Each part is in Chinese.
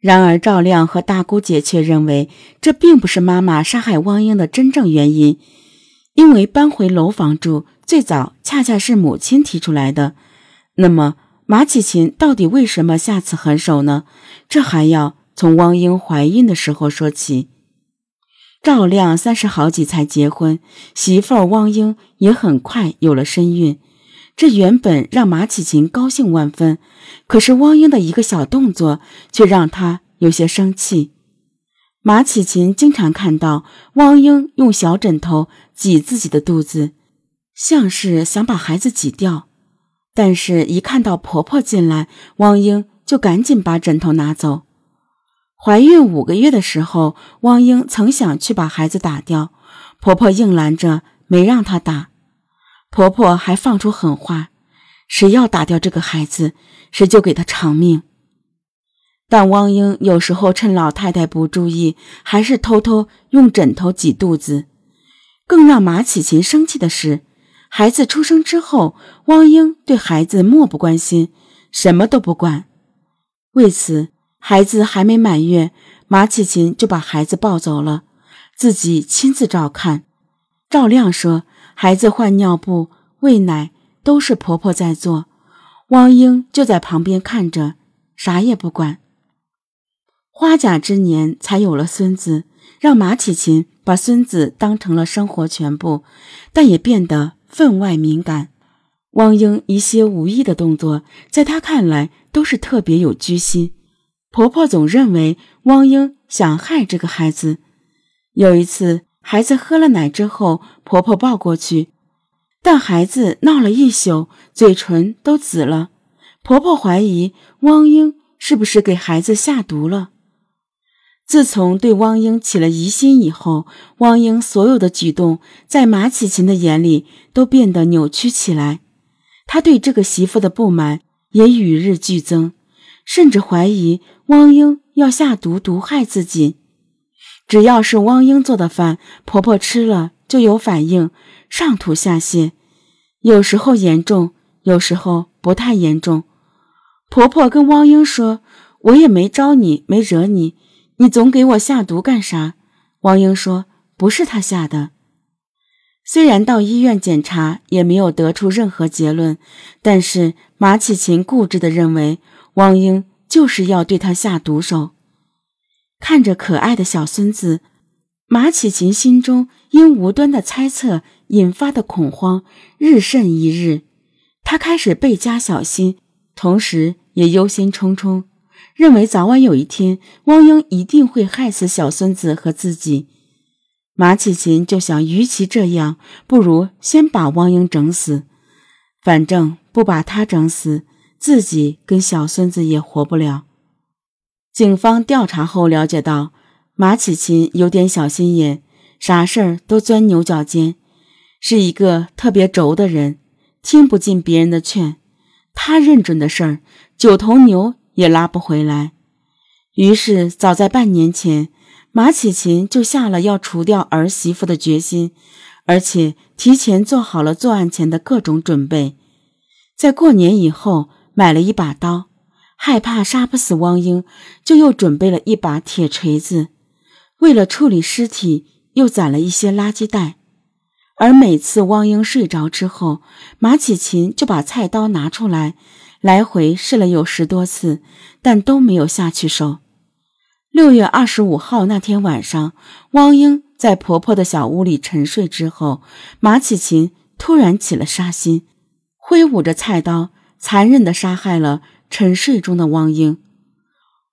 然而赵亮和大姑姐却认为这并不是妈妈杀害汪英的真正原因，因为搬回楼房住最早恰恰是母亲提出来的。那么马启琴到底为什么下此狠手呢？这还要从汪英怀孕的时候说起。赵亮三十好几才结婚，媳妇儿汪英也很快有了身孕。这原本让马启琴高兴万分，可是汪英的一个小动作却让他有些生气。马启琴经常看到汪英用小枕头挤自己的肚子，像是想把孩子挤掉，但是一看到婆婆进来，汪英就赶紧把枕头拿走。怀孕五个月的时候，汪英曾想去把孩子打掉，婆婆硬拦着，没让她打。婆婆还放出狠话：“谁要打掉这个孩子，谁就给他偿命。”但汪英有时候趁老太太不注意，还是偷偷用枕头挤肚子。更让马启琴生气的是，孩子出生之后，汪英对孩子漠不关心，什么都不管。为此，孩子还没满月，马启琴就把孩子抱走了，自己亲自照看。赵亮说。孩子换尿布、喂奶都是婆婆在做，汪英就在旁边看着，啥也不管。花甲之年才有了孙子，让马启琴把孙子当成了生活全部，但也变得分外敏感。汪英一些无意的动作，在她看来都是特别有居心。婆婆总认为汪英想害这个孩子。有一次。孩子喝了奶之后，婆婆抱过去，但孩子闹了一宿，嘴唇都紫了。婆婆怀疑汪英是不是给孩子下毒了。自从对汪英起了疑心以后，汪英所有的举动在马启琴的眼里都变得扭曲起来。她对这个媳妇的不满也与日俱增，甚至怀疑汪英要下毒毒害自己。只要是汪英做的饭，婆婆吃了就有反应，上吐下泻，有时候严重，有时候不太严重。婆婆跟汪英说：“我也没招你，没惹你，你总给我下毒干啥？”汪英说：“不是他下的。”虽然到医院检查也没有得出任何结论，但是马启琴固执地认为汪英就是要对他下毒手。看着可爱的小孙子，马启琴心中因无端的猜测引发的恐慌日甚一日。他开始倍加小心，同时也忧心忡忡，认为早晚有一天汪英一定会害死小孙子和自己。马启琴就想，与其这样，不如先把汪英整死。反正不把他整死，自己跟小孙子也活不了。警方调查后了解到，马启琴有点小心眼，啥事儿都钻牛角尖，是一个特别轴的人，听不进别人的劝。他认准的事儿，九头牛也拉不回来。于是，早在半年前，马启琴就下了要除掉儿媳妇的决心，而且提前做好了作案前的各种准备，在过年以后买了一把刀。害怕杀不死汪英，就又准备了一把铁锤子。为了处理尸体，又攒了一些垃圾袋。而每次汪英睡着之后，马启琴就把菜刀拿出来，来回试了有十多次，但都没有下去手。六月二十五号那天晚上，汪英在婆婆的小屋里沉睡之后，马启琴突然起了杀心，挥舞着菜刀，残忍地杀害了。沉睡中的汪英，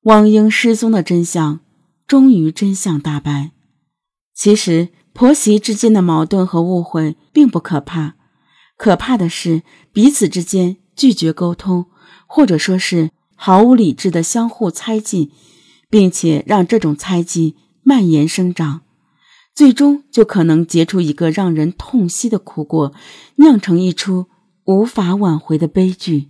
汪英失踪的真相终于真相大白。其实婆媳之间的矛盾和误会并不可怕，可怕的是彼此之间拒绝沟通，或者说是毫无理智的相互猜忌，并且让这种猜忌蔓延生长，最终就可能结出一个让人痛惜的苦果，酿成一出无法挽回的悲剧。